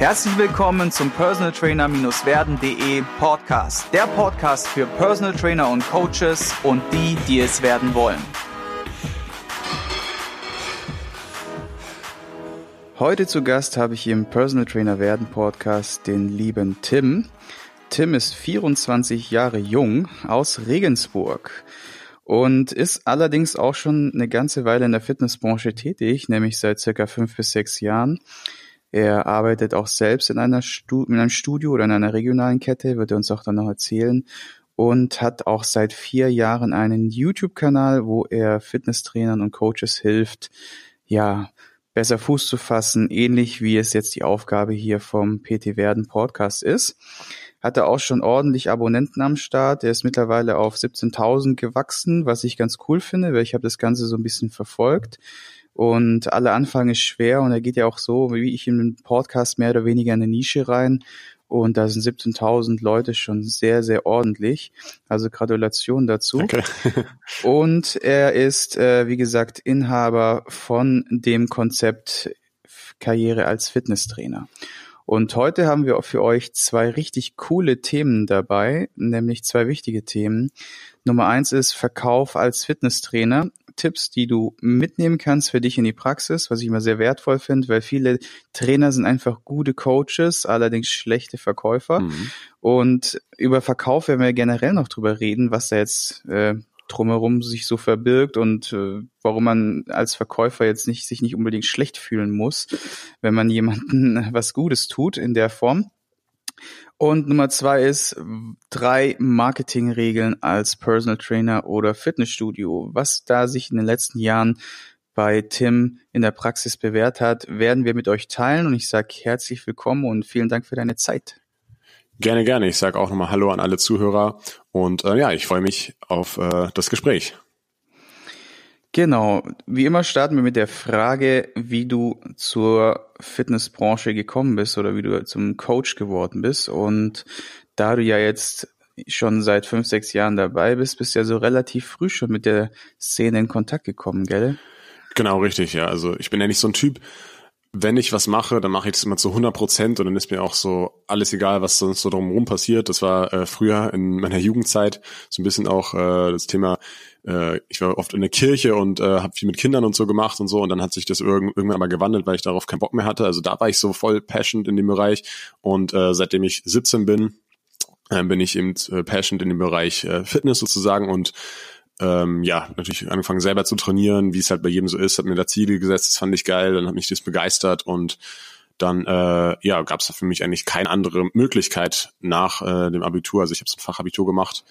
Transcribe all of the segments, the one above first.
Herzlich willkommen zum Personal Trainer-werden.de Podcast. Der Podcast für Personal Trainer und Coaches und die, die es werden wollen. Heute zu Gast habe ich im Personal Trainer werden Podcast den lieben Tim. Tim ist 24 Jahre jung aus Regensburg und ist allerdings auch schon eine ganze Weile in der Fitnessbranche tätig, nämlich seit circa fünf bis sechs Jahren. Er arbeitet auch selbst in, einer Stu in einem Studio oder in einer regionalen Kette, wird er uns auch dann noch erzählen. Und hat auch seit vier Jahren einen YouTube-Kanal, wo er Fitnesstrainern und Coaches hilft, ja, besser Fuß zu fassen, ähnlich wie es jetzt die Aufgabe hier vom PT Werden Podcast ist. Hat er auch schon ordentlich Abonnenten am Start. Er ist mittlerweile auf 17.000 gewachsen, was ich ganz cool finde, weil ich habe das Ganze so ein bisschen verfolgt. Und alle Anfang ist schwer und er geht ja auch so, wie ich in den Podcast mehr oder weniger in eine Nische rein. Und da sind 17.000 Leute schon sehr, sehr ordentlich. Also Gratulation dazu. Okay. und er ist, äh, wie gesagt, Inhaber von dem Konzept Karriere als Fitnesstrainer. Und heute haben wir für euch zwei richtig coole Themen dabei, nämlich zwei wichtige Themen. Nummer eins ist Verkauf als Fitnesstrainer. Tipps, die du mitnehmen kannst für dich in die Praxis, was ich immer sehr wertvoll finde, weil viele Trainer sind einfach gute Coaches, allerdings schlechte Verkäufer. Mhm. Und über Verkauf werden wir generell noch drüber reden, was da jetzt äh, drumherum sich so verbirgt und äh, warum man als Verkäufer jetzt nicht sich nicht unbedingt schlecht fühlen muss, wenn man jemanden was Gutes tut in der Form. Und Nummer zwei ist drei Marketingregeln als Personal Trainer oder Fitnessstudio. Was da sich in den letzten Jahren bei Tim in der Praxis bewährt hat, werden wir mit euch teilen. Und ich sage herzlich willkommen und vielen Dank für deine Zeit. Gerne, gerne. Ich sage auch nochmal Hallo an alle Zuhörer und äh, ja, ich freue mich auf äh, das Gespräch. Genau. Wie immer starten wir mit der Frage, wie du zur Fitnessbranche gekommen bist oder wie du zum Coach geworden bist. Und da du ja jetzt schon seit fünf, sechs Jahren dabei bist, bist du ja so relativ früh schon mit der Szene in Kontakt gekommen, gell? Genau, richtig, ja. Also ich bin ja nicht so ein Typ, wenn ich was mache, dann mache ich das immer zu 100 Prozent und dann ist mir auch so alles egal, was sonst so drumherum passiert. Das war äh, früher in meiner Jugendzeit so ein bisschen auch äh, das Thema, äh, ich war oft in der Kirche und äh, habe viel mit Kindern und so gemacht und so. Und dann hat sich das irg irgendwann aber gewandelt, weil ich darauf keinen Bock mehr hatte. Also da war ich so voll passionate in dem Bereich. Und äh, seitdem ich 17 bin, äh, bin ich eben äh, passionate in dem Bereich äh, Fitness sozusagen. Und ähm, ja, natürlich angefangen selber zu trainieren, wie es halt bei jedem so ist, hat mir da Ziele gesetzt, das fand ich geil, dann hat mich das begeistert. Und dann äh, ja, gab es für mich eigentlich keine andere Möglichkeit nach äh, dem Abitur. Also ich habe so ein Fachabitur gemacht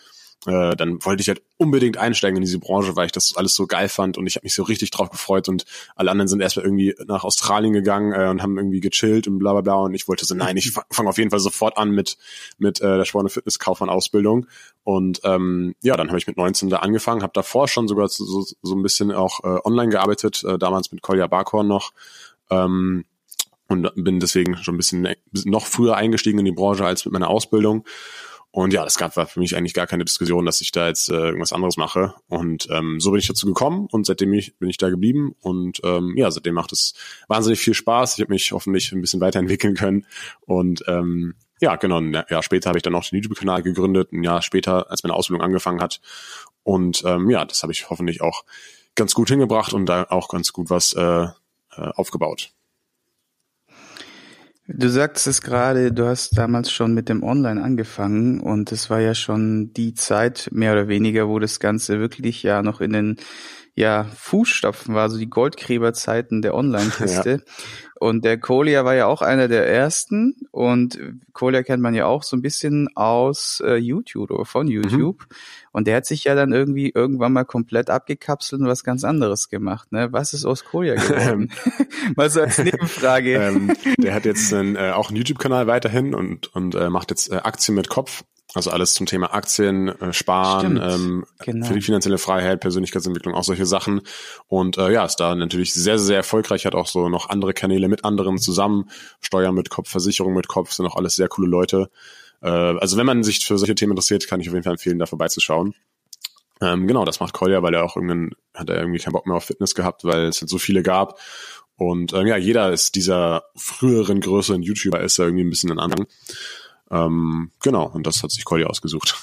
äh, dann wollte ich halt unbedingt einsteigen in diese Branche, weil ich das alles so geil fand und ich habe mich so richtig drauf gefreut und alle anderen sind erstmal irgendwie nach Australien gegangen äh, und haben irgendwie gechillt und bla bla bla und ich wollte so, nein, ich fange auf jeden Fall sofort an mit mit äh, der Sport- und Fitnesskaufmann-Ausbildung und ähm, ja, dann habe ich mit 19 da angefangen, habe davor schon sogar so, so ein bisschen auch äh, online gearbeitet, äh, damals mit Kolja Barkhorn noch ähm, und bin deswegen schon ein bisschen noch früher eingestiegen in die Branche als mit meiner Ausbildung und ja, es gab für mich eigentlich gar keine Diskussion, dass ich da jetzt äh, irgendwas anderes mache. Und ähm, so bin ich dazu gekommen und seitdem ich, bin ich da geblieben. Und ähm, ja, seitdem macht es wahnsinnig viel Spaß. Ich habe mich hoffentlich ein bisschen weiterentwickeln können. Und ähm, ja, genau, ein Jahr später habe ich dann auch den YouTube-Kanal gegründet, ein Jahr später, als meine Ausbildung angefangen hat. Und ähm, ja, das habe ich hoffentlich auch ganz gut hingebracht und da auch ganz gut was äh, äh aufgebaut. Du sagst es gerade, du hast damals schon mit dem Online angefangen und es war ja schon die Zeit mehr oder weniger, wo das Ganze wirklich ja noch in den ja, Fußstapfen war, so die Goldgräberzeiten der Online-Kiste. Ja. Und der Kolia war ja auch einer der ersten und Kolia kennt man ja auch so ein bisschen aus äh, YouTube oder von mhm. YouTube. Mhm. Und der hat sich ja dann irgendwie irgendwann mal komplett abgekapselt und was ganz anderes gemacht. Ne? Was ist aus Kolia geworden? mal so als Nebenfrage. ähm, der hat jetzt einen, äh, auch einen YouTube-Kanal weiterhin und, und äh, macht jetzt äh, Aktien mit Kopf. Also alles zum Thema Aktien, äh, Sparen, ähm, genau. für die finanzielle Freiheit, Persönlichkeitsentwicklung, auch solche Sachen. Und äh, ja, ist da natürlich sehr, sehr erfolgreich, hat auch so noch andere Kanäle mit anderen zusammen, Steuern mit Kopf, Versicherung mit Kopf, sind auch alles sehr coole Leute. Äh, also wenn man sich für solche Themen interessiert, kann ich auf jeden Fall empfehlen, da vorbeizuschauen. Ähm, genau, das macht Kolja, weil er auch irgendwann hat er irgendwie keinen Bock mehr auf Fitness gehabt, weil es halt so viele gab. Und ähm, ja, jeder ist dieser früheren, größeren YouTuber ist da irgendwie ein bisschen ein Anhang. Ähm, genau, und das hat sich Colli ausgesucht.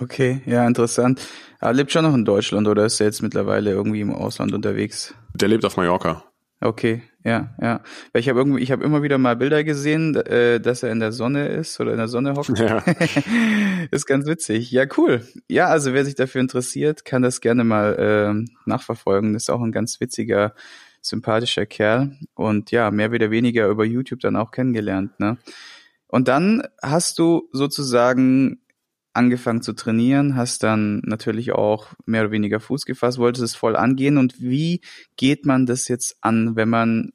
Okay, ja, interessant. Er lebt schon noch in Deutschland oder ist er jetzt mittlerweile irgendwie im Ausland unterwegs? Der lebt auf Mallorca. Okay, ja, ja. Weil ich habe irgendwie, ich habe immer wieder mal Bilder gesehen, äh, dass er in der Sonne ist oder in der Sonne hockt. Ja. ist ganz witzig. Ja, cool. Ja, also wer sich dafür interessiert, kann das gerne mal äh, nachverfolgen. ist auch ein ganz witziger, sympathischer Kerl und ja, mehr oder weniger über YouTube dann auch kennengelernt. Ne? Und dann hast du sozusagen angefangen zu trainieren, hast dann natürlich auch mehr oder weniger Fuß gefasst, wolltest es voll angehen. Und wie geht man das jetzt an, wenn man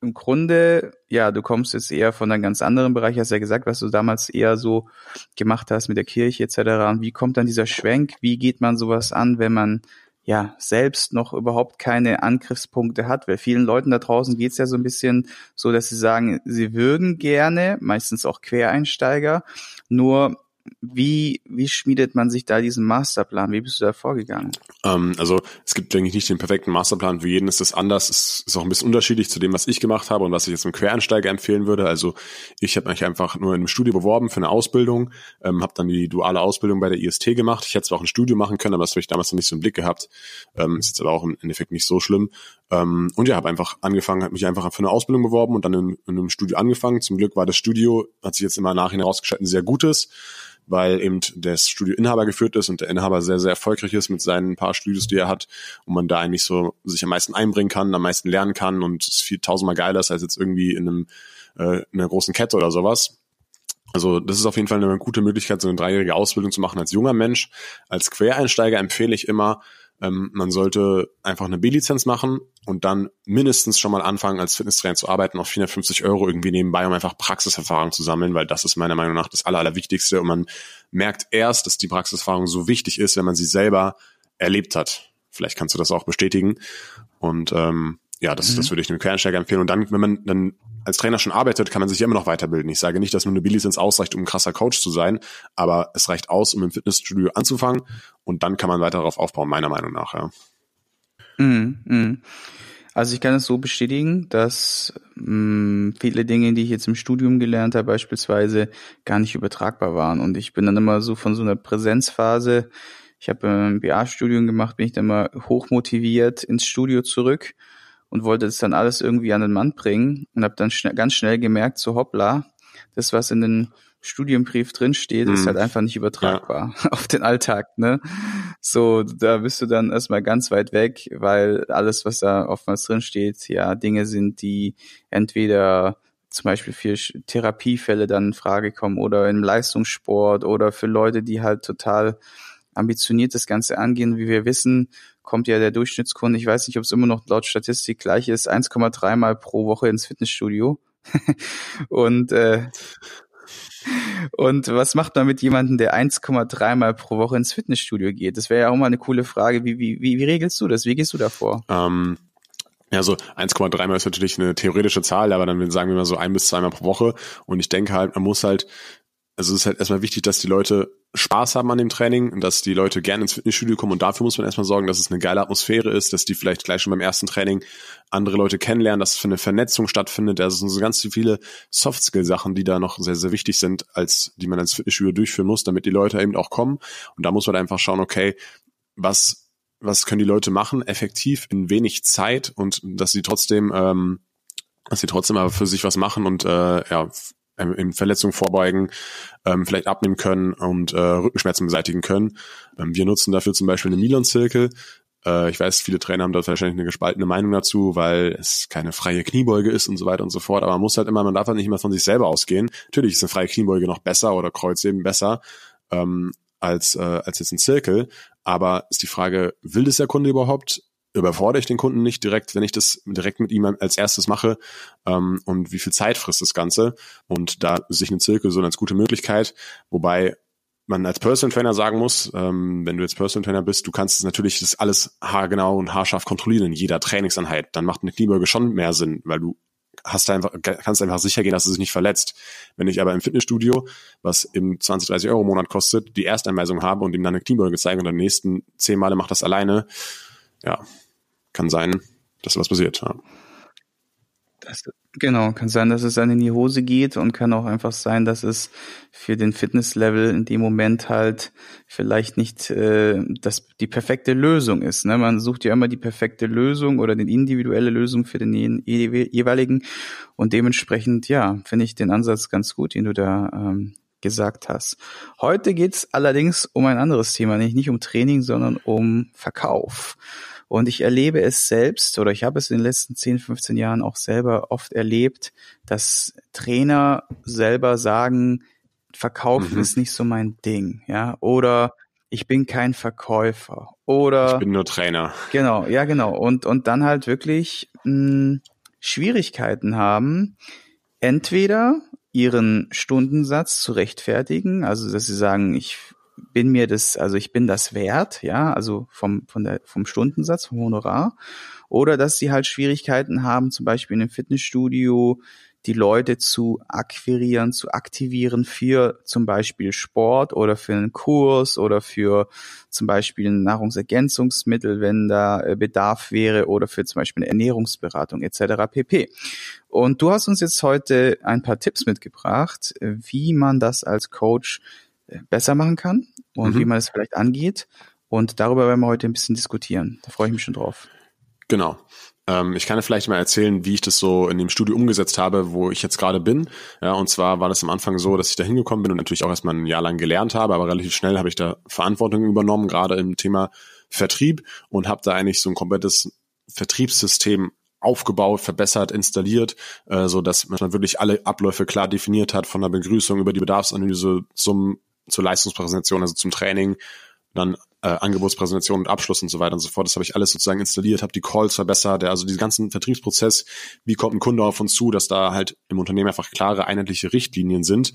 im Grunde, ja, du kommst jetzt eher von einem ganz anderen Bereich, hast ja gesagt, was du damals eher so gemacht hast mit der Kirche etc. Und wie kommt dann dieser Schwenk? Wie geht man sowas an, wenn man ja selbst noch überhaupt keine Angriffspunkte hat? Weil vielen Leuten da draußen geht's ja so ein bisschen so, dass sie sagen, sie würden gerne, meistens auch Quereinsteiger, nur wie, wie schmiedet man sich da diesen Masterplan? Wie bist du da vorgegangen? Ähm, also es gibt, denke ich, nicht den perfekten Masterplan. Für jeden ist das anders. Es ist auch ein bisschen unterschiedlich zu dem, was ich gemacht habe und was ich jetzt einem Quereinsteiger empfehlen würde. Also ich habe mich einfach nur in einem Studio beworben für eine Ausbildung, ähm, habe dann die duale Ausbildung bei der IST gemacht. Ich hätte zwar auch ein Studio machen können, aber das habe ich damals noch nicht so im Blick gehabt. Ähm, ist jetzt aber auch im Endeffekt nicht so schlimm. Ähm, und ja, habe einfach angefangen, habe mich einfach für eine Ausbildung beworben und dann in, in einem Studio angefangen. Zum Glück war das Studio, hat sich jetzt immer nachher herausgestellt, ein sehr gutes weil eben das Studio Inhaber geführt ist und der Inhaber sehr, sehr erfolgreich ist mit seinen paar Studios, die er hat und man da eigentlich so sich am meisten einbringen kann, am meisten lernen kann und es viel tausendmal geiler ist als jetzt irgendwie in einem äh, in einer großen Kette oder sowas. Also das ist auf jeden Fall eine gute Möglichkeit, so eine dreijährige Ausbildung zu machen als junger Mensch. Als Quereinsteiger empfehle ich immer, ähm, man sollte einfach eine B-Lizenz machen und dann mindestens schon mal anfangen, als Fitnesstrainer zu arbeiten, auf 450 Euro irgendwie nebenbei, um einfach Praxiserfahrung zu sammeln, weil das ist meiner Meinung nach das Aller, Allerwichtigste. Und man merkt erst, dass die Praxiserfahrung so wichtig ist, wenn man sie selber erlebt hat. Vielleicht kannst du das auch bestätigen. Und ähm, ja, das, mhm. das würde ich einem Quereinsteiger empfehlen. Und dann, wenn man dann als Trainer schon arbeitet, kann man sich immer noch weiterbilden. Ich sage nicht, dass nur eine B-Lizenz ausreicht, um ein krasser Coach zu sein, aber es reicht aus, um im Fitnessstudio anzufangen und dann kann man weiter darauf aufbauen, meiner Meinung nach, ja. Mhm, mh. Also ich kann es so bestätigen, dass mh, viele Dinge, die ich jetzt im Studium gelernt habe, beispielsweise gar nicht übertragbar waren. Und ich bin dann immer so von so einer Präsenzphase, ich habe ein BA-Studium gemacht, bin ich dann mal hochmotiviert ins Studio zurück und wollte das dann alles irgendwie an den Mann bringen und habe dann schnell, ganz schnell gemerkt, so hoppla, das, was in den Studienbrief drinsteht, mhm. ist halt einfach nicht übertragbar ja. auf den Alltag, ne? So, da bist du dann erstmal ganz weit weg, weil alles, was da oftmals drinsteht, ja, Dinge sind, die entweder zum Beispiel für Therapiefälle dann in Frage kommen oder im Leistungssport oder für Leute, die halt total ambitioniert das Ganze angehen. Wie wir wissen, kommt ja der Durchschnittskunde, ich weiß nicht, ob es immer noch laut Statistik gleich ist, 1,3 Mal pro Woche ins Fitnessstudio. und äh, und was macht man mit jemandem, der 1,3 Mal pro Woche ins Fitnessstudio geht? Das wäre ja auch mal eine coole Frage. Wie, wie, wie, wie regelst du das? Wie gehst du davor? Ähm, ja, so 1,3 Mal ist natürlich eine theoretische Zahl, aber dann sagen wir mal so ein bis zweimal pro Woche. Und ich denke halt, man muss halt also es ist halt erstmal wichtig, dass die Leute Spaß haben an dem Training dass die Leute gerne ins Fitnessstudio kommen und dafür muss man erstmal sorgen, dass es eine geile Atmosphäre ist, dass die vielleicht gleich schon beim ersten Training andere Leute kennenlernen, dass es für eine Vernetzung stattfindet. Das sind so ganz viele Soft-Skill-Sachen, die da noch sehr, sehr wichtig sind, als die man ins Fitnessstudio durchführen muss, damit die Leute eben auch kommen. Und da muss man einfach schauen, okay, was, was können die Leute machen, effektiv in wenig Zeit und dass sie trotzdem ähm, dass sie trotzdem aber für sich was machen und äh, ja, ähm, in Verletzungen vorbeugen, ähm, vielleicht abnehmen können und äh, Rückenschmerzen beseitigen können. Ähm, wir nutzen dafür zum Beispiel eine Milon-Zirkel. Äh, ich weiß, viele Trainer haben dort wahrscheinlich eine gespaltene Meinung dazu, weil es keine freie Kniebeuge ist und so weiter und so fort. Aber man muss halt immer, man darf halt nicht immer von sich selber ausgehen. Natürlich ist eine freie Kniebeuge noch besser oder Kreuzheben besser ähm, als, äh, als jetzt ein Zirkel. Aber ist die Frage, will das der Kunde überhaupt? Überfordere ich den Kunden nicht direkt, wenn ich das direkt mit ihm als erstes mache ähm, und wie viel Zeit frisst das Ganze und da sich eine Zirkel so eine gute Möglichkeit, wobei man als Personal Trainer sagen muss, ähm, wenn du jetzt Personal Trainer bist, du kannst natürlich das alles haargenau und haarscharf kontrollieren in jeder Trainingseinheit. Dann macht eine Kniebeuge schon mehr Sinn, weil du hast einfach, kannst einfach sicher gehen, dass es sich nicht verletzt. Wenn ich aber im Fitnessstudio, was im 20, 30 Euro Monat kostet, die Ersteinweisung habe und ihm dann eine Kniebeuge zeige und dann nächsten zehn Male macht das alleine, ja, kann sein, dass was passiert. Ja. Das, genau, kann sein, dass es dann in die Hose geht und kann auch einfach sein, dass es für den Fitnesslevel in dem Moment halt vielleicht nicht äh, das die perfekte Lösung ist. Ne? Man sucht ja immer die perfekte Lösung oder die individuelle Lösung für den jeweiligen und dementsprechend, ja, finde ich den Ansatz ganz gut, den du da ähm, gesagt hast. Heute geht's allerdings um ein anderes Thema, nämlich nicht um Training, sondern um Verkauf. Und ich erlebe es selbst oder ich habe es in den letzten 10, 15 Jahren auch selber oft erlebt, dass Trainer selber sagen, Verkaufen mhm. ist nicht so mein Ding, ja, oder ich bin kein Verkäufer oder ich bin nur Trainer. Genau, ja, genau. Und und dann halt wirklich mh, hm, Schwierigkeiten haben, entweder ihren Stundensatz zu rechtfertigen, also dass sie sagen, ich bin mir das, also ich bin das wert, ja, also vom, von der, vom Stundensatz, vom Honorar. Oder dass sie halt Schwierigkeiten haben, zum Beispiel in einem Fitnessstudio die Leute zu akquirieren, zu aktivieren für zum Beispiel Sport oder für einen Kurs oder für zum Beispiel ein Nahrungsergänzungsmittel, wenn da äh, Bedarf wäre oder für zum Beispiel eine Ernährungsberatung etc. pp. Und du hast uns jetzt heute ein paar Tipps mitgebracht, wie man das als Coach besser machen kann und mhm. wie man das vielleicht angeht. Und darüber werden wir heute ein bisschen diskutieren. Da freue ich mich schon drauf. Genau. Ähm, ich kann dir vielleicht mal erzählen, wie ich das so in dem Studio umgesetzt habe, wo ich jetzt gerade bin. Ja, und zwar war das am Anfang so, dass ich da hingekommen bin und natürlich auch erstmal ein Jahr lang gelernt habe, aber relativ schnell habe ich da Verantwortung übernommen, gerade im Thema Vertrieb und habe da eigentlich so ein komplettes Vertriebssystem aufgebaut, verbessert, installiert, äh, so dass man wirklich alle Abläufe klar definiert hat, von der Begrüßung über die Bedarfsanalyse zum zur Leistungspräsentation, also zum Training, dann äh, Angebotspräsentation und Abschluss und so weiter und so fort. Das habe ich alles sozusagen installiert, habe die Calls verbessert, also diesen ganzen Vertriebsprozess, wie kommt ein Kunde auf uns zu, dass da halt im Unternehmen einfach klare, einheitliche Richtlinien sind.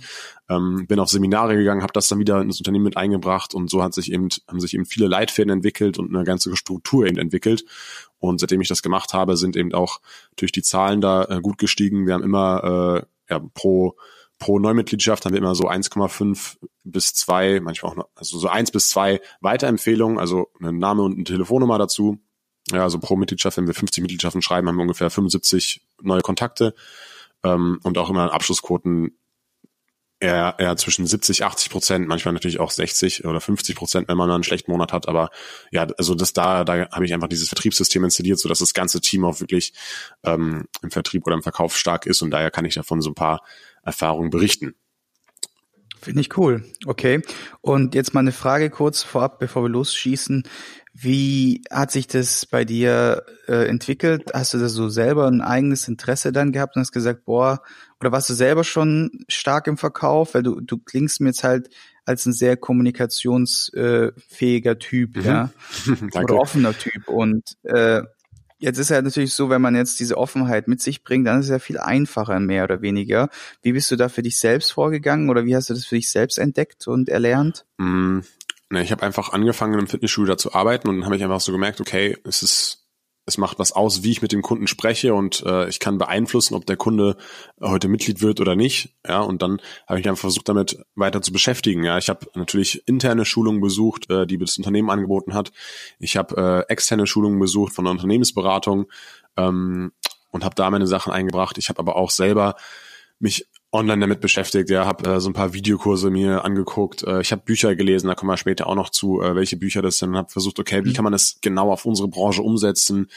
Ähm, bin auf Seminare gegangen, habe das dann wieder ins Unternehmen mit eingebracht und so hat sich eben, haben sich eben viele Leitfäden entwickelt und eine ganze Struktur eben entwickelt. Und seitdem ich das gemacht habe, sind eben auch durch die Zahlen da äh, gut gestiegen. Wir haben immer äh, ja, pro pro Neumitgliedschaft haben wir immer so 1,5 bis 2, manchmal auch noch, also so 1 bis 2 Weiterempfehlungen, also ein Name und eine Telefonnummer dazu. Ja, also pro Mitgliedschaft, wenn wir 50 Mitgliedschaften schreiben, haben wir ungefähr 75 neue Kontakte ähm, und auch immer Abschlussquoten eher, eher zwischen 70, 80 Prozent, manchmal natürlich auch 60 oder 50 Prozent, wenn man einen schlechten Monat hat. Aber ja, also das da, da habe ich einfach dieses Vertriebssystem installiert, so dass das ganze Team auch wirklich ähm, im Vertrieb oder im Verkauf stark ist und daher kann ich davon so ein paar Erfahrungen berichten. Finde ich cool. Okay. Und jetzt mal eine Frage kurz vorab, bevor wir losschießen. Wie hat sich das bei dir äh, entwickelt? Hast du da so selber ein eigenes Interesse dann gehabt und hast gesagt, boah, oder warst du selber schon stark im Verkauf? Weil du, du klingst mir jetzt halt als ein sehr kommunikationsfähiger Typ, mhm. ja. oder offener Typ. Und äh, Jetzt ist ja natürlich so, wenn man jetzt diese Offenheit mit sich bringt, dann ist es ja viel einfacher, mehr oder weniger. Wie bist du da für dich selbst vorgegangen oder wie hast du das für dich selbst entdeckt und erlernt? Mm, ne, ich habe einfach angefangen, im Fitnessstudio da zu arbeiten und dann habe ich einfach so gemerkt, okay, es ist es macht was aus, wie ich mit dem Kunden spreche und äh, ich kann beeinflussen, ob der Kunde heute Mitglied wird oder nicht. Ja, und dann habe ich einfach versucht, damit weiter zu beschäftigen. Ja, ich habe natürlich interne Schulungen besucht, äh, die das Unternehmen angeboten hat. Ich habe äh, externe Schulungen besucht von der Unternehmensberatung ähm, und habe da meine Sachen eingebracht. Ich habe aber auch selber mich online damit beschäftigt, ja, habe äh, so ein paar Videokurse mir angeguckt, äh, ich habe Bücher gelesen, da kommen wir später auch noch zu, äh, welche Bücher das sind, und habe versucht, okay, wie mhm. kann man das genau auf unsere Branche umsetzen?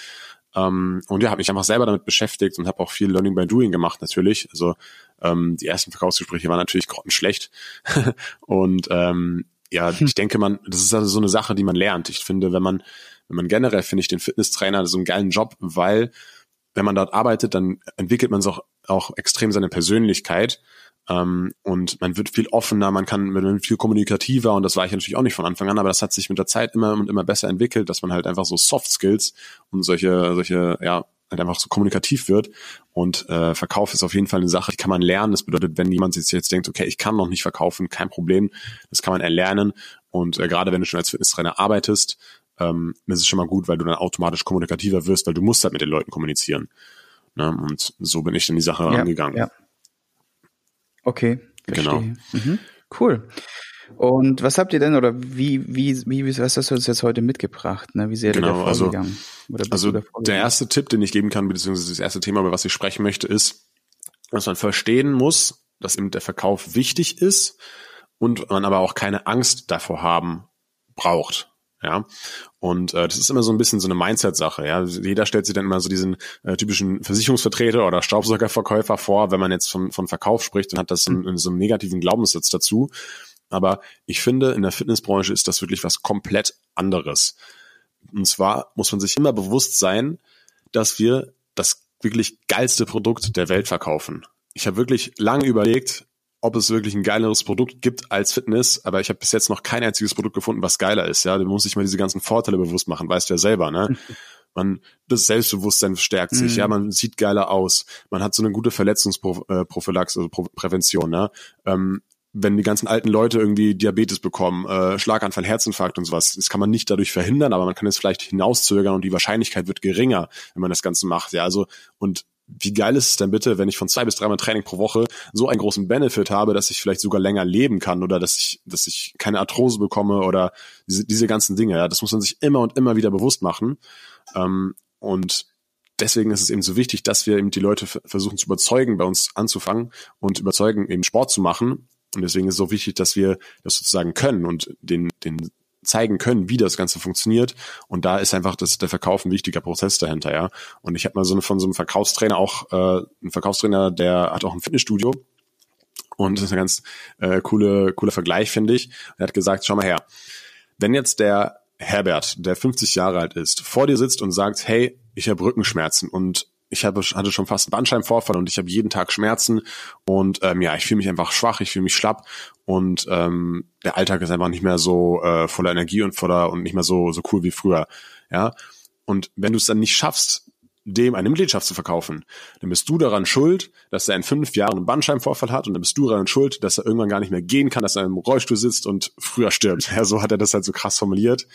Ähm, und ja, habe mich einfach selber damit beschäftigt und habe auch viel Learning by Doing gemacht natürlich. Also ähm, die ersten Verkaufsgespräche waren natürlich grottenschlecht und ähm, ja, hm. ich denke, man, das ist also so eine Sache, die man lernt. Ich finde, wenn man, wenn man generell finde ich den Fitnesstrainer so einen geilen Job, weil wenn man dort arbeitet, dann entwickelt man auch, auch extrem seine Persönlichkeit. Ähm, und man wird viel offener, man kann man wird viel kommunikativer und das war ich natürlich auch nicht von Anfang an, aber das hat sich mit der Zeit immer und immer besser entwickelt, dass man halt einfach so Soft Skills und solche solche ja halt einfach so kommunikativ wird. Und äh, Verkauf ist auf jeden Fall eine Sache, die kann man lernen. Das bedeutet, wenn jemand sich jetzt denkt, okay, ich kann noch nicht verkaufen, kein Problem, das kann man erlernen. Und äh, gerade wenn du schon als Fitnesstrainer arbeitest, ähm, ist es schon mal gut, weil du dann automatisch kommunikativer wirst, weil du musst halt mit den Leuten kommunizieren. Ne? Und so bin ich dann die Sache ja, angegangen. Ja. Okay, verstehe. Genau. Mhm. Cool. Und was habt ihr denn oder wie, wie, wie, was hast du uns jetzt heute mitgebracht? Ne? Wie sehr genau, also, also der erste Tipp, den ich geben kann, beziehungsweise das erste Thema, über was ich sprechen möchte, ist, dass man verstehen muss, dass eben der Verkauf wichtig ist und man aber auch keine Angst davor haben braucht. Ja, und äh, das ist immer so ein bisschen so eine Mindset-Sache. Ja, jeder stellt sich dann immer so diesen äh, typischen Versicherungsvertreter oder Staubsaugerverkäufer vor. Wenn man jetzt von, von Verkauf spricht, dann hat das in, in so einen negativen Glaubenssatz dazu. Aber ich finde, in der Fitnessbranche ist das wirklich was komplett anderes. Und zwar muss man sich immer bewusst sein, dass wir das wirklich geilste Produkt der Welt verkaufen. Ich habe wirklich lange überlegt, ob es wirklich ein geileres Produkt gibt als Fitness, aber ich habe bis jetzt noch kein einziges Produkt gefunden, was geiler ist. Ja, du musst dich mal diese ganzen Vorteile bewusst machen, weißt du ja selber, ne? Man, das Selbstbewusstsein stärkt sich, mhm. ja, man sieht geiler aus, man hat so eine gute Verletzungsprophylaxe, also Prävention, ne? Ähm, wenn die ganzen alten Leute irgendwie Diabetes bekommen, äh, Schlaganfall, Herzinfarkt und sowas, das kann man nicht dadurch verhindern, aber man kann es vielleicht hinauszögern und die Wahrscheinlichkeit wird geringer, wenn man das Ganze macht. Ja, also und wie geil ist es denn bitte, wenn ich von zwei bis dreimal Training pro Woche so einen großen Benefit habe, dass ich vielleicht sogar länger leben kann oder dass ich, dass ich keine Arthrose bekomme oder diese, diese ganzen Dinge. Ja, das muss man sich immer und immer wieder bewusst machen. Ähm, und deswegen ist es eben so wichtig, dass wir eben die Leute versuchen zu überzeugen, bei uns anzufangen und überzeugen, eben Sport zu machen und deswegen ist es so wichtig, dass wir das sozusagen können und den, den zeigen können, wie das Ganze funktioniert. Und da ist einfach das, der Verkauf ein wichtiger Prozess dahinter, ja. Und ich habe mal so eine, von so einem Verkaufstrainer auch, äh, einen Verkaufstrainer, der hat auch ein Fitnessstudio. Und das ist ein ganz äh, coole, cooler Vergleich, finde ich. Er hat gesagt, schau mal her, wenn jetzt der Herbert, der 50 Jahre alt ist, vor dir sitzt und sagt, hey, ich habe Rückenschmerzen und ich habe, hatte schon fast einen Bandscheibenvorfall und ich habe jeden Tag Schmerzen und ähm, ja, ich fühle mich einfach schwach, ich fühle mich schlapp und ähm, der Alltag ist einfach nicht mehr so äh, voller Energie und voller und nicht mehr so so cool wie früher, ja. Und wenn du es dann nicht schaffst, dem eine Mitgliedschaft zu verkaufen, dann bist du daran schuld, dass er in fünf Jahren einen Bandscheibenvorfall hat und dann bist du daran schuld, dass er irgendwann gar nicht mehr gehen kann, dass er im Rollstuhl sitzt und früher stirbt. Ja, so hat er das halt so krass formuliert.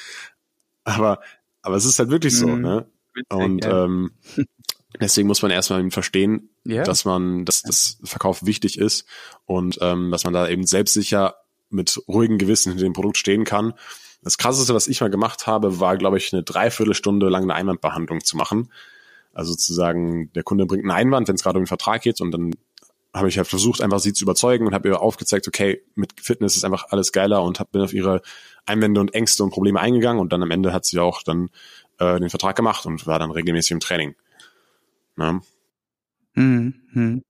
Aber aber es ist halt wirklich so, mhm. ne? Und ähm, Deswegen muss man erstmal verstehen, yeah. dass man, dass das Verkauf wichtig ist und ähm, dass man da eben selbstsicher mit ruhigem Gewissen hinter dem Produkt stehen kann. Das krasseste, was ich mal gemacht habe, war, glaube ich, eine Dreiviertelstunde lang eine Einwandbehandlung zu machen. Also zu sagen, der Kunde bringt einen Einwand, wenn es gerade um den Vertrag geht und dann habe ich halt versucht, einfach sie zu überzeugen und habe ihr aufgezeigt, okay, mit Fitness ist einfach alles geiler und hab, bin auf ihre Einwände und Ängste und Probleme eingegangen und dann am Ende hat sie auch dann äh, den Vertrag gemacht und war dann regelmäßig im Training. Ne? Mhm.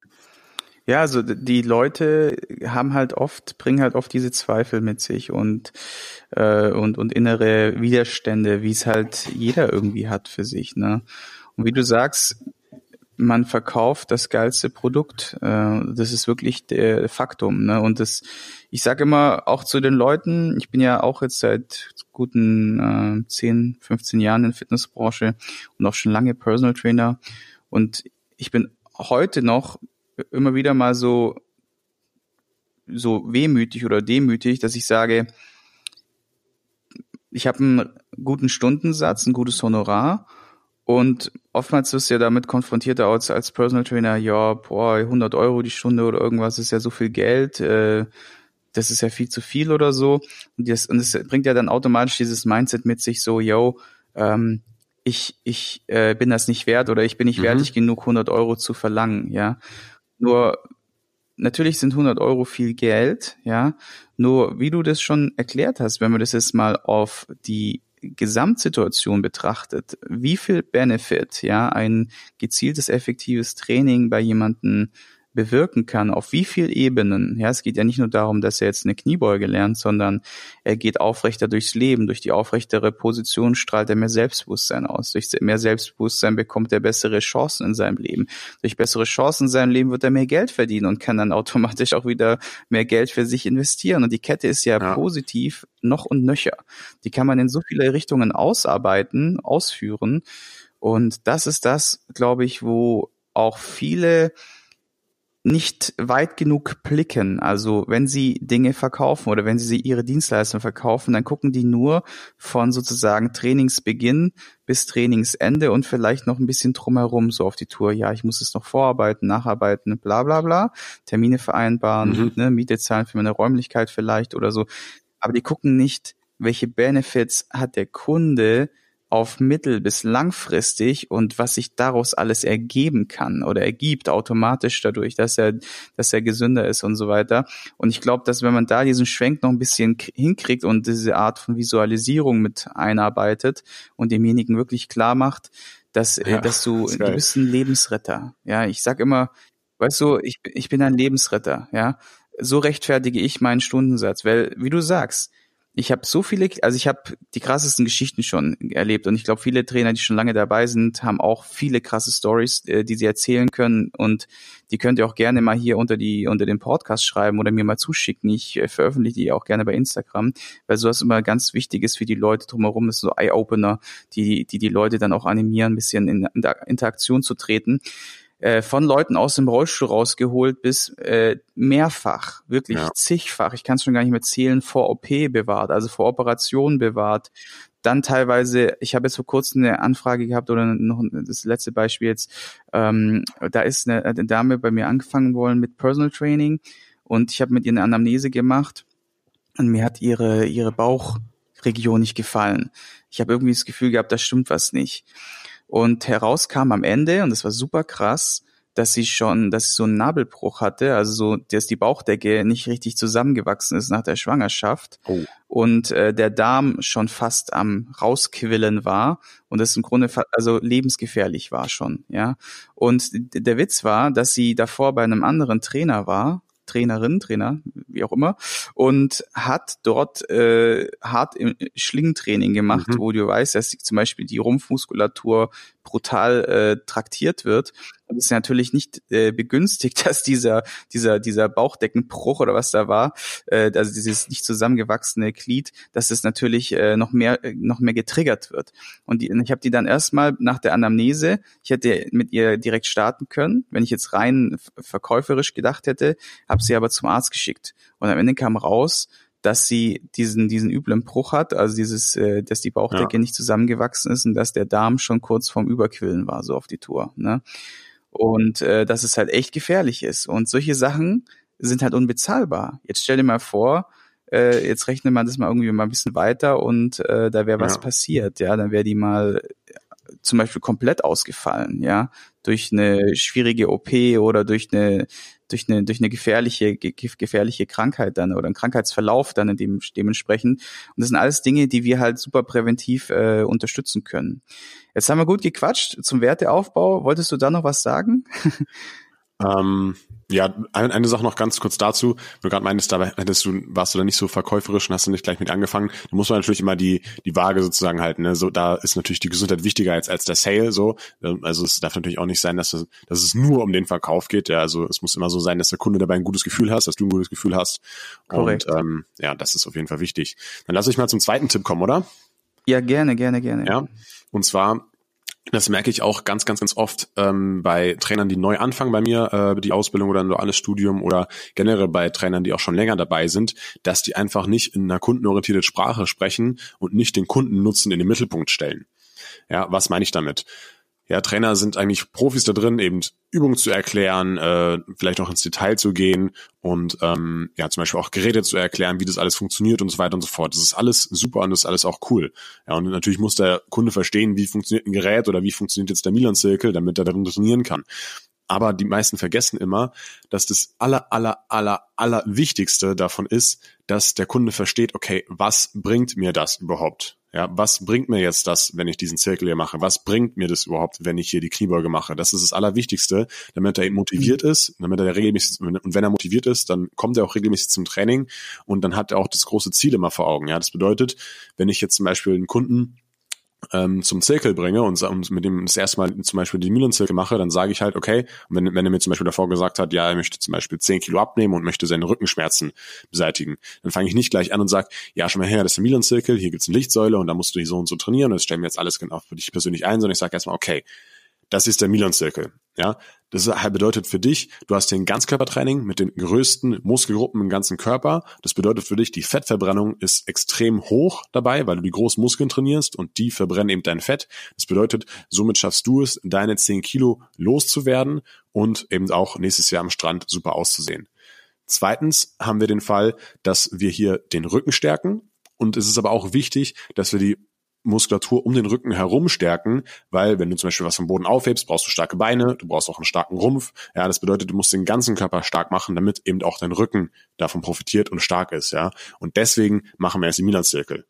Ja, also die Leute haben halt oft, bringen halt oft diese Zweifel mit sich und, äh, und, und innere Widerstände, wie es halt jeder irgendwie hat für sich. Ne? Und wie du sagst, man verkauft das geilste Produkt. Äh, das ist wirklich der Faktum. Ne? Und das, ich sage immer auch zu den Leuten, ich bin ja auch jetzt seit guten äh, 10, 15 Jahren in der Fitnessbranche und auch schon lange Personal Trainer. Und ich bin heute noch immer wieder mal so, so wehmütig oder demütig, dass ich sage, ich habe einen guten Stundensatz, ein gutes Honorar und oftmals wirst du ja damit konfrontiert als, als Personal Trainer, ja, boah, 100 Euro die Stunde oder irgendwas ist ja so viel Geld, äh, das ist ja viel zu viel oder so. Und das, und das bringt ja dann automatisch dieses Mindset mit sich so, yo, ähm, ich, ich äh, bin das nicht wert oder ich bin nicht mhm. wertig genug, 100 Euro zu verlangen, ja. Nur, natürlich sind 100 Euro viel Geld, ja. Nur, wie du das schon erklärt hast, wenn man das jetzt mal auf die Gesamtsituation betrachtet, wie viel Benefit, ja, ein gezieltes, effektives Training bei jemanden bewirken kann, auf wie viel Ebenen. Ja, es geht ja nicht nur darum, dass er jetzt eine Kniebeuge lernt, sondern er geht aufrechter durchs Leben. Durch die aufrechtere Position strahlt er mehr Selbstbewusstsein aus. Durch mehr Selbstbewusstsein bekommt er bessere Chancen in seinem Leben. Durch bessere Chancen in seinem Leben wird er mehr Geld verdienen und kann dann automatisch auch wieder mehr Geld für sich investieren. Und die Kette ist ja, ja. positiv noch und nöcher. Die kann man in so viele Richtungen ausarbeiten, ausführen. Und das ist das, glaube ich, wo auch viele nicht weit genug blicken. Also wenn sie Dinge verkaufen oder wenn sie ihre Dienstleistung verkaufen, dann gucken die nur von sozusagen Trainingsbeginn bis Trainingsende und vielleicht noch ein bisschen drumherum so auf die Tour. Ja, ich muss es noch vorarbeiten, nacharbeiten, bla bla bla, Termine vereinbaren, mhm. ne, Miete zahlen für meine Räumlichkeit vielleicht oder so. Aber die gucken nicht, welche Benefits hat der Kunde auf mittel- bis langfristig und was sich daraus alles ergeben kann oder ergibt automatisch dadurch, dass er, dass er gesünder ist und so weiter. Und ich glaube, dass wenn man da diesen Schwenk noch ein bisschen hinkriegt und diese Art von Visualisierung mit einarbeitet und demjenigen wirklich klar macht, dass, äh, ja, dass du, du bist ein Lebensretter. Ja, ich sag immer, weißt du, ich, ich bin ein Lebensretter, ja. So rechtfertige ich meinen Stundensatz, weil, wie du sagst, ich habe so viele, also ich habe die krassesten Geschichten schon erlebt und ich glaube, viele Trainer, die schon lange dabei sind, haben auch viele krasse Stories, äh, die sie erzählen können und die könnt ihr auch gerne mal hier unter die unter den Podcast schreiben oder mir mal zuschicken. Ich äh, veröffentliche die auch gerne bei Instagram, weil sowas immer ganz wichtig ist für die Leute drumherum, das ist so Eye-Opener, die die die Leute dann auch animieren, ein bisschen in, in Interaktion zu treten äh, von Leuten aus dem Rollstuhl rausgeholt bis äh, mehrfach, wirklich ja. zigfach, ich kann es schon gar nicht mehr zählen, vor OP bewahrt, also vor Operation bewahrt. Dann teilweise, ich habe jetzt vor kurzem eine Anfrage gehabt oder noch das letzte Beispiel jetzt, ähm, da ist eine, eine Dame bei mir angefangen wollen mit Personal Training und ich habe mit ihr eine Anamnese gemacht und mir hat ihre ihre Bauchregion nicht gefallen. Ich habe irgendwie das Gefühl gehabt, da stimmt was nicht. Und herauskam am Ende, und das war super krass, dass sie schon, dass sie so einen Nabelbruch hatte, also so, dass die Bauchdecke nicht richtig zusammengewachsen ist nach der Schwangerschaft oh. und äh, der Darm schon fast am rausquillen war und das im Grunde also lebensgefährlich war schon, ja. Und der Witz war, dass sie davor bei einem anderen Trainer war Trainerin, Trainer, wie auch immer, und hat dort äh, hart im Schlingentraining gemacht, mhm. wo du weißt, dass zum Beispiel die Rumpfmuskulatur brutal äh, traktiert wird. Und es ist natürlich nicht äh, begünstigt, dass dieser, dieser, dieser Bauchdeckenbruch oder was da war, äh, also dieses nicht zusammengewachsene Glied, dass es natürlich äh, noch mehr, äh, noch mehr getriggert wird. Und die, ich habe die dann erstmal nach der Anamnese, ich hätte mit ihr direkt starten können, wenn ich jetzt rein verkäuferisch gedacht hätte, habe sie aber zum Arzt geschickt. Und am Ende kam raus, dass sie diesen diesen üblen Bruch hat, also dieses, äh, dass die Bauchdecke ja. nicht zusammengewachsen ist und dass der Darm schon kurz vorm Überquillen war, so auf die Tour. Ne? Und äh, dass es halt echt gefährlich ist. Und solche Sachen sind halt unbezahlbar. Jetzt stell dir mal vor, äh, jetzt rechnet man das mal irgendwie mal ein bisschen weiter und äh, da wäre was ja. passiert, ja, dann wäre die mal zum Beispiel komplett ausgefallen, ja, durch eine schwierige OP oder durch eine durch eine durch eine gefährliche gefährliche Krankheit dann oder einen Krankheitsverlauf dann in dem, dementsprechend. Und das sind alles Dinge, die wir halt super präventiv äh, unterstützen können. Jetzt haben wir gut gequatscht zum Werteaufbau. Wolltest du da noch was sagen? Ähm, ja, eine, eine Sache noch ganz kurz dazu. Du gerade meintest, da hättest du, warst du da nicht so verkäuferisch und hast du nicht gleich mit angefangen. Da muss man natürlich immer die, die Waage sozusagen halten. Ne? So, da ist natürlich die Gesundheit wichtiger als, als der Sale. So, ähm, also es darf natürlich auch nicht sein, dass es, dass es nur um den Verkauf geht. Ja, also es muss immer so sein, dass der Kunde dabei ein gutes Gefühl hast, dass du ein gutes Gefühl hast. Korrekt. Und ähm, ja, das ist auf jeden Fall wichtig. Dann lass ich mal zum zweiten Tipp kommen, oder? Ja, gerne, gerne, gerne. Ja. Und zwar das merke ich auch ganz, ganz, ganz oft ähm, bei Trainern, die neu anfangen bei mir, äh, die Ausbildung oder ein duales Studium oder generell bei Trainern, die auch schon länger dabei sind, dass die einfach nicht in einer kundenorientierten Sprache sprechen und nicht den Kundennutzen in den Mittelpunkt stellen. Ja, was meine ich damit? Ja, Trainer sind eigentlich Profis da drin, eben Übungen zu erklären, äh, vielleicht auch ins Detail zu gehen und ähm, ja, zum Beispiel auch Geräte zu erklären, wie das alles funktioniert und so weiter und so fort. Das ist alles super und das ist alles auch cool. Ja, und natürlich muss der Kunde verstehen, wie funktioniert ein Gerät oder wie funktioniert jetzt der Milan-Zirkel, damit er darin trainieren kann. Aber die meisten vergessen immer, dass das aller, aller, aller, aller Wichtigste davon ist, dass der Kunde versteht, okay, was bringt mir das überhaupt? Ja, was bringt mir jetzt das, wenn ich diesen Zirkel hier mache? Was bringt mir das überhaupt, wenn ich hier die Kniebeuge mache? Das ist das Allerwichtigste, damit er motiviert mhm. ist, damit er regelmäßig, und wenn er motiviert ist, dann kommt er auch regelmäßig zum Training und dann hat er auch das große Ziel immer vor Augen. Ja, das bedeutet, wenn ich jetzt zum Beispiel einen Kunden ähm, zum Zirkel bringe und, und mit dem das erste Mal zum Beispiel die Mühlenzirkel mache, dann sage ich halt, okay, wenn, wenn er mir zum Beispiel davor gesagt hat, ja, er möchte zum Beispiel 10 Kilo abnehmen und möchte seine Rückenschmerzen beseitigen, dann fange ich nicht gleich an und sage, ja, schon mal her, das ist der Mühlenzirkel, hier gibt's eine Lichtsäule und da musst du die so und so trainieren und das stellen wir jetzt alles genau für dich persönlich ein, sondern ich sage erstmal, okay, das ist der Milan-Zirkel. Ja, das bedeutet für dich, du hast ein Ganzkörpertraining mit den größten Muskelgruppen im ganzen Körper. Das bedeutet für dich, die Fettverbrennung ist extrem hoch dabei, weil du die großen Muskeln trainierst und die verbrennen eben dein Fett. Das bedeutet, somit schaffst du es, deine 10 Kilo loszuwerden und eben auch nächstes Jahr am Strand super auszusehen. Zweitens haben wir den Fall, dass wir hier den Rücken stärken. Und es ist aber auch wichtig, dass wir die Muskulatur um den Rücken herum stärken, weil wenn du zum Beispiel was vom Boden aufhebst, brauchst du starke Beine, du brauchst auch einen starken Rumpf. Ja, das bedeutet, du musst den ganzen Körper stark machen, damit eben auch dein Rücken davon profitiert und stark ist. Ja, und deswegen machen wir erst die Milan-Zirkel.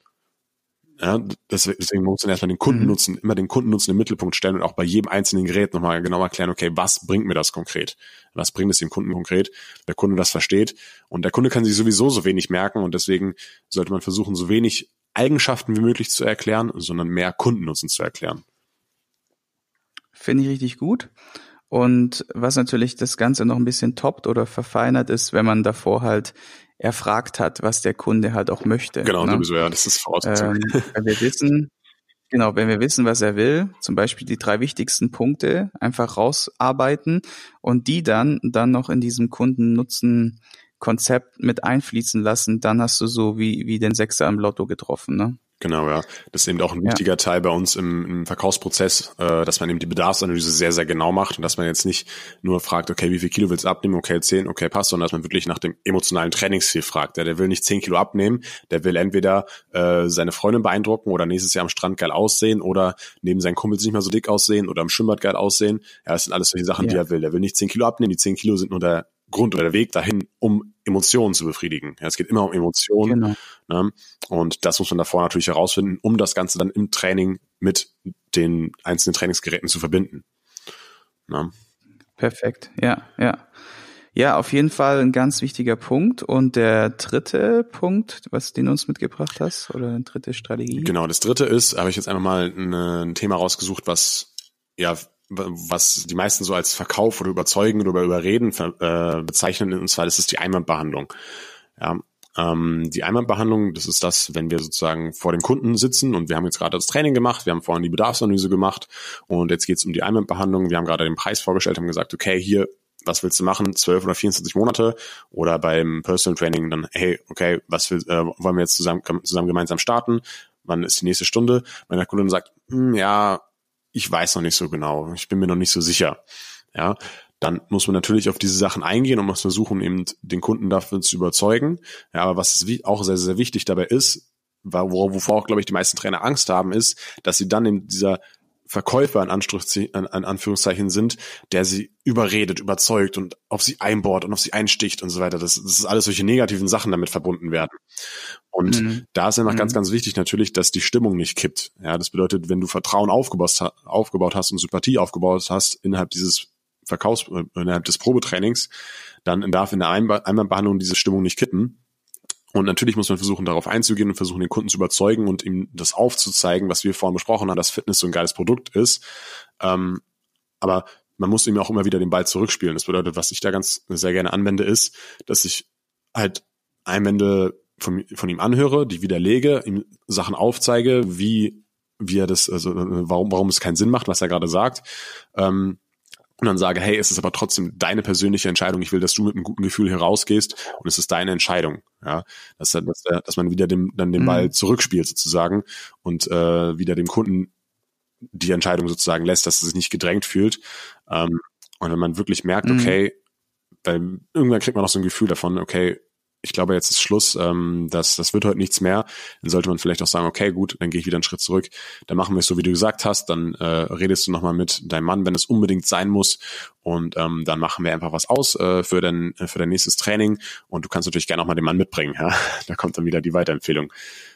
Ja, deswegen muss man erstmal den Kundennutzen, mhm. immer den Kundennutzen im Mittelpunkt stellen und auch bei jedem einzelnen Gerät nochmal genau erklären, okay, was bringt mir das konkret? Was bringt es dem Kunden konkret? Der Kunde das versteht. Und der Kunde kann sich sowieso so wenig merken und deswegen sollte man versuchen, so wenig Eigenschaften wie möglich zu erklären, sondern mehr Kundennutzen zu erklären. Finde ich richtig gut. Und was natürlich das Ganze noch ein bisschen toppt oder verfeinert ist, wenn man davor halt erfragt hat, was der Kunde halt auch möchte. Genau, ne? sowieso, ja, das ist Voraussetzung. Ähm, wenn wir wissen, genau, wenn wir wissen, was er will, zum Beispiel die drei wichtigsten Punkte einfach rausarbeiten und die dann, dann noch in diesem Kundennutzen Konzept mit einfließen lassen, dann hast du so wie, wie den Sechser im Lotto getroffen, ne? Genau, ja. Das ist eben auch ein wichtiger ja. Teil bei uns im, im Verkaufsprozess, äh, dass man eben die Bedarfsanalyse sehr, sehr genau macht und dass man jetzt nicht nur fragt, okay, wie viel Kilo willst du abnehmen? Okay, 10, okay, passt, sondern dass man wirklich nach dem emotionalen Trainingsziel fragt. Ja, der will nicht 10 Kilo abnehmen, der will entweder äh, seine Freundin beeindrucken oder nächstes Jahr am Strand geil aussehen oder neben seinen Kumpels nicht mehr so dick aussehen oder am Schwimmbad geil aussehen. Ja, das sind alles solche Sachen, ja. die er will. Der will nicht 10 Kilo abnehmen, die 10 Kilo sind nur der Grund oder der Weg dahin, um Emotionen zu befriedigen. Ja, es geht immer um Emotionen. Genau. Ne? Und das muss man davor natürlich herausfinden, um das Ganze dann im Training mit den einzelnen Trainingsgeräten zu verbinden. Ne? Perfekt, ja, ja. Ja, auf jeden Fall ein ganz wichtiger Punkt. Und der dritte Punkt, was du uns mitgebracht hast, oder eine dritte Strategie? Genau, das dritte ist, habe ich jetzt einfach mal ein Thema rausgesucht, was ja was die meisten so als Verkauf oder Überzeugen oder Überreden äh, bezeichnen, und zwar das ist die Einwandbehandlung. Ja, ähm, die Einwandbehandlung, das ist das, wenn wir sozusagen vor dem Kunden sitzen und wir haben jetzt gerade das Training gemacht, wir haben vorhin die Bedarfsanalyse gemacht und jetzt geht es um die Einwandbehandlung. Wir haben gerade den Preis vorgestellt, haben gesagt, okay, hier, was willst du machen? 12 oder 24 Monate oder beim Personal Training dann, hey, okay, was will, äh, wollen wir jetzt zusammen, zusammen gemeinsam starten? Wann ist die nächste Stunde? Wenn der Kunde dann sagt, hm, ja, ich weiß noch nicht so genau, ich bin mir noch nicht so sicher. Ja, dann muss man natürlich auf diese Sachen eingehen und muss versuchen, eben den Kunden dafür zu überzeugen. Ja, aber was auch sehr, sehr wichtig dabei ist, wovor auch, glaube ich, die meisten Trainer Angst haben, ist, dass sie dann in dieser Verkäufer in, an Anführungszeichen sind, der sie überredet, überzeugt und auf sie einbohrt und auf sie einsticht und so weiter. Das, das ist alles solche negativen Sachen damit verbunden werden. Und mhm. da ist einfach mhm. ganz, ganz wichtig natürlich, dass die Stimmung nicht kippt. Ja, das bedeutet, wenn du Vertrauen aufgebaut, aufgebaut hast und Sympathie aufgebaut hast innerhalb dieses Verkaufs, äh, innerhalb des Probetrainings, dann darf in der Einwandbehandlung diese Stimmung nicht kippen. Und natürlich muss man versuchen, darauf einzugehen und versuchen, den Kunden zu überzeugen und ihm das aufzuzeigen, was wir vorhin besprochen haben, dass Fitness so ein geiles Produkt ist. Ähm, aber man muss ihm auch immer wieder den Ball zurückspielen. Das bedeutet, was ich da ganz sehr gerne anwende, ist, dass ich halt Einwände von, von ihm anhöre, die widerlege, ihm Sachen aufzeige, wie, wie er das, also warum, warum es keinen Sinn macht, was er gerade sagt. Ähm, und dann sage, hey, es ist aber trotzdem deine persönliche Entscheidung. Ich will, dass du mit einem guten Gefühl herausgehst und es ist deine Entscheidung. Ja, dass, dass, dass man wieder dem, dann den Ball mhm. zurückspielt sozusagen und äh, wieder dem Kunden die Entscheidung sozusagen lässt, dass er sich nicht gedrängt fühlt. Ähm, und wenn man wirklich merkt, mhm. okay, weil irgendwann kriegt man auch so ein Gefühl davon, okay, ich glaube, jetzt ist Schluss, ähm, das, das wird heute nichts mehr, dann sollte man vielleicht auch sagen, okay, gut, dann gehe ich wieder einen Schritt zurück, dann machen wir es so, wie du gesagt hast, dann äh, redest du nochmal mit deinem Mann, wenn es unbedingt sein muss und ähm, dann machen wir einfach was aus äh, für, dein, für dein nächstes Training und du kannst natürlich gerne auch mal den Mann mitbringen, ja? da kommt dann wieder die Weiterempfehlung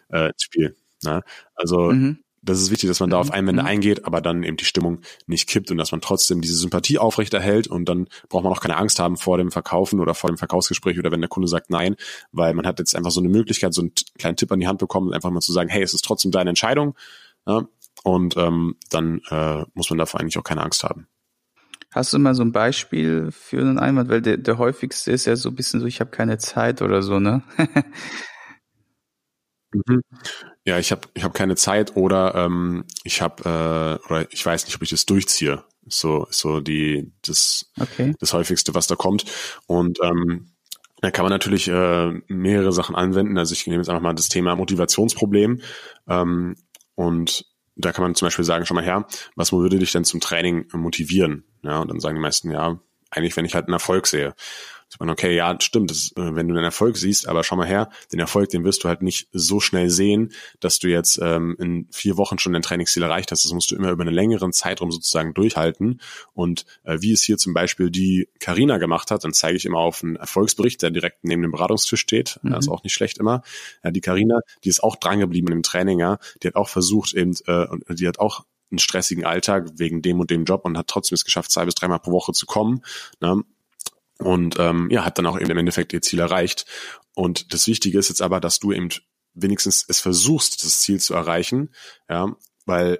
äh, ins Spiel. Ne? Also mhm das ist wichtig, dass man da auf mhm. Einwände mhm. eingeht, aber dann eben die Stimmung nicht kippt und dass man trotzdem diese Sympathie aufrechterhält und dann braucht man auch keine Angst haben vor dem Verkaufen oder vor dem Verkaufsgespräch oder wenn der Kunde sagt nein, weil man hat jetzt einfach so eine Möglichkeit, so einen kleinen Tipp an die Hand bekommen, einfach mal zu sagen, hey, es ist trotzdem deine Entscheidung ja, und ähm, dann äh, muss man davor eigentlich auch keine Angst haben. Hast du mal so ein Beispiel für einen Einwand? Weil der, der häufigste ist ja so ein bisschen so, ich habe keine Zeit oder so, ne? mhm ja, ich habe ich hab keine Zeit oder ähm, ich habe äh, oder ich weiß nicht, ob ich das durchziehe. so, so die, das, okay. das häufigste, was da kommt. Und ähm, da kann man natürlich äh, mehrere Sachen anwenden. Also ich nehme jetzt einfach mal das Thema Motivationsproblem. Ähm, und da kann man zum Beispiel sagen, schau mal her, was würde dich denn zum Training motivieren? Ja, und dann sagen die meisten, ja, eigentlich, wenn ich halt einen Erfolg sehe. Sagt man, okay, ja, stimmt, das, äh, wenn du den Erfolg siehst, aber schau mal her, den Erfolg, den wirst du halt nicht so schnell sehen, dass du jetzt ähm, in vier Wochen schon dein Trainingsziel erreicht hast. Das musst du immer über einen längeren Zeitraum sozusagen durchhalten. Und äh, wie es hier zum Beispiel die Karina gemacht hat, dann zeige ich immer auf einen Erfolgsbericht, der direkt neben dem Beratungstisch steht. Mhm. Das ist auch nicht schlecht immer. Ja, die Karina, die ist auch drangeblieben im Training, ja. Die hat auch versucht eben, äh, die hat auch einen stressigen Alltag wegen dem und dem Job und hat trotzdem es geschafft, zwei bis dreimal pro Woche zu kommen. Ne? Und ähm, ja, hat dann auch eben im Endeffekt ihr Ziel erreicht. Und das Wichtige ist jetzt aber, dass du eben wenigstens es versuchst, das Ziel zu erreichen, ja, weil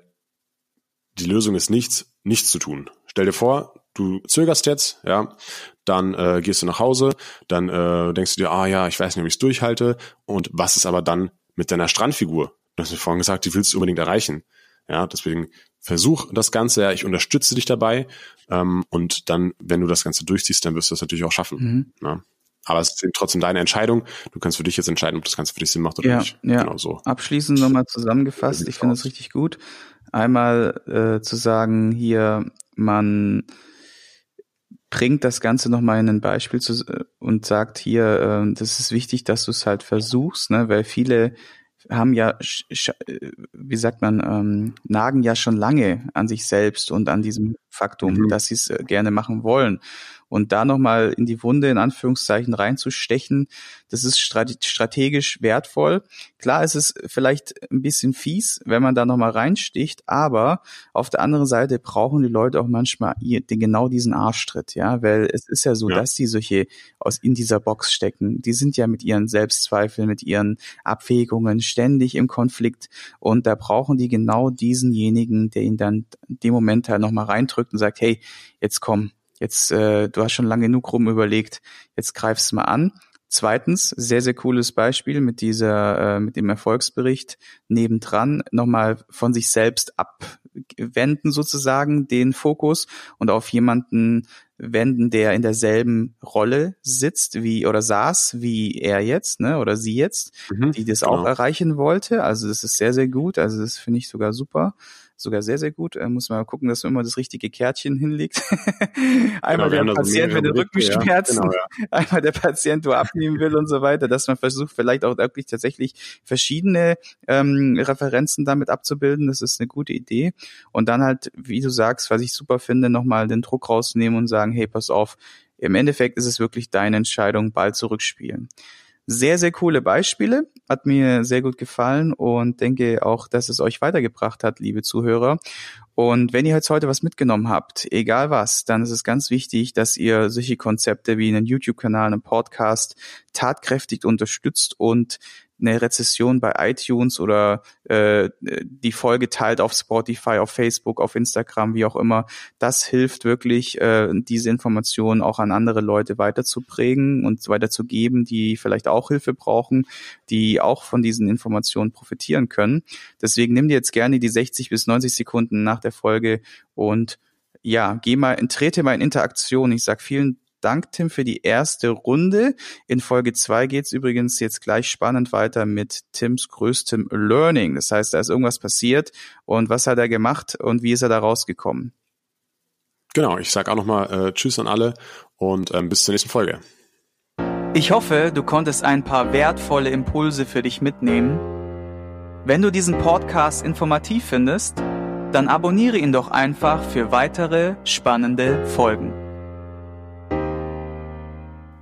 die Lösung ist nichts, nichts zu tun. Stell dir vor, du zögerst jetzt, ja, dann äh, gehst du nach Hause, dann äh, denkst du dir, ah ja, ich weiß nicht, ob ich es durchhalte. Und was ist aber dann mit deiner Strandfigur? Du hast mir vorhin gesagt, die willst du unbedingt erreichen. Ja, deswegen versuch das Ganze, ja, ich unterstütze dich dabei ähm, und dann, wenn du das Ganze durchziehst, dann wirst du das natürlich auch schaffen. Mhm. Ja. Aber es ist trotzdem deine Entscheidung. Du kannst für dich jetzt entscheiden, ob das Ganze für dich Sinn macht oder ja, nicht. Ja. Genau so. Abschließend nochmal zusammengefasst, ich finde es richtig gut. Einmal äh, zu sagen, hier, man bringt das Ganze nochmal in ein Beispiel zu, äh, und sagt hier, äh, das ist wichtig, dass du es halt versuchst, ne? weil viele haben ja, wie sagt man, ähm, nagen ja schon lange an sich selbst und an diesem Faktum, mhm. dass sie es äh, gerne machen wollen. Und da nochmal in die Wunde in Anführungszeichen reinzustechen, das ist strategisch wertvoll. Klar ist es vielleicht ein bisschen fies, wenn man da nochmal reinsticht, aber auf der anderen Seite brauchen die Leute auch manchmal genau diesen Arschtritt, ja, weil es ist ja so, ja. dass die solche aus in dieser Box stecken. Die sind ja mit ihren Selbstzweifeln, mit ihren Abwägungen ständig im Konflikt und da brauchen die genau diesenjenigen, der ihnen dann in dem Moment halt nochmal reindrückt und sagt, hey, jetzt komm, Jetzt, äh, du hast schon lange genug rum überlegt, jetzt greifst mal an. Zweitens, sehr, sehr cooles Beispiel mit dieser, äh, mit dem Erfolgsbericht nebendran, nochmal von sich selbst abwenden sozusagen den Fokus und auf jemanden wenden, der in derselben Rolle sitzt wie oder saß wie er jetzt, ne, oder sie jetzt, mhm, die das genau. auch erreichen wollte. Also das ist sehr, sehr gut. Also das finde ich sogar super sogar sehr, sehr gut. Äh, muss man mal gucken, dass man immer das richtige Kärtchen hinlegt. einmal genau, der Patient mit den Rückenschmerzen, ja, genau, ja. einmal der Patient, wo abnehmen will und so weiter, dass man versucht, vielleicht auch wirklich tatsächlich verschiedene ähm, Referenzen damit abzubilden. Das ist eine gute Idee. Und dann halt, wie du sagst, was ich super finde, nochmal den Druck rausnehmen und sagen, hey, pass auf, im Endeffekt ist es wirklich deine Entscheidung, Ball zurückspielen. Sehr, sehr coole Beispiele. Hat mir sehr gut gefallen und denke auch, dass es euch weitergebracht hat, liebe Zuhörer. Und wenn ihr jetzt heute was mitgenommen habt, egal was, dann ist es ganz wichtig, dass ihr solche Konzepte wie einen YouTube-Kanal, einen Podcast tatkräftig unterstützt und eine Rezession bei iTunes oder äh, die Folge teilt auf Spotify, auf Facebook, auf Instagram, wie auch immer. Das hilft wirklich, äh, diese Informationen auch an andere Leute weiterzuprägen und weiterzugeben, die vielleicht auch Hilfe brauchen, die auch von diesen Informationen profitieren können. Deswegen nimm dir jetzt gerne die 60 bis 90 Sekunden nach der Folge und ja, geh mal, trete mal in Interaktion. Ich sag vielen Dank, Tim, für die erste Runde. In Folge zwei geht's übrigens jetzt gleich spannend weiter mit Tims größtem Learning. Das heißt, da ist irgendwas passiert und was hat er gemacht und wie ist er da rausgekommen? Genau, ich sage auch nochmal äh, Tschüss an alle und ähm, bis zur nächsten Folge. Ich hoffe, du konntest ein paar wertvolle Impulse für dich mitnehmen. Wenn du diesen Podcast informativ findest, dann abonniere ihn doch einfach für weitere spannende Folgen.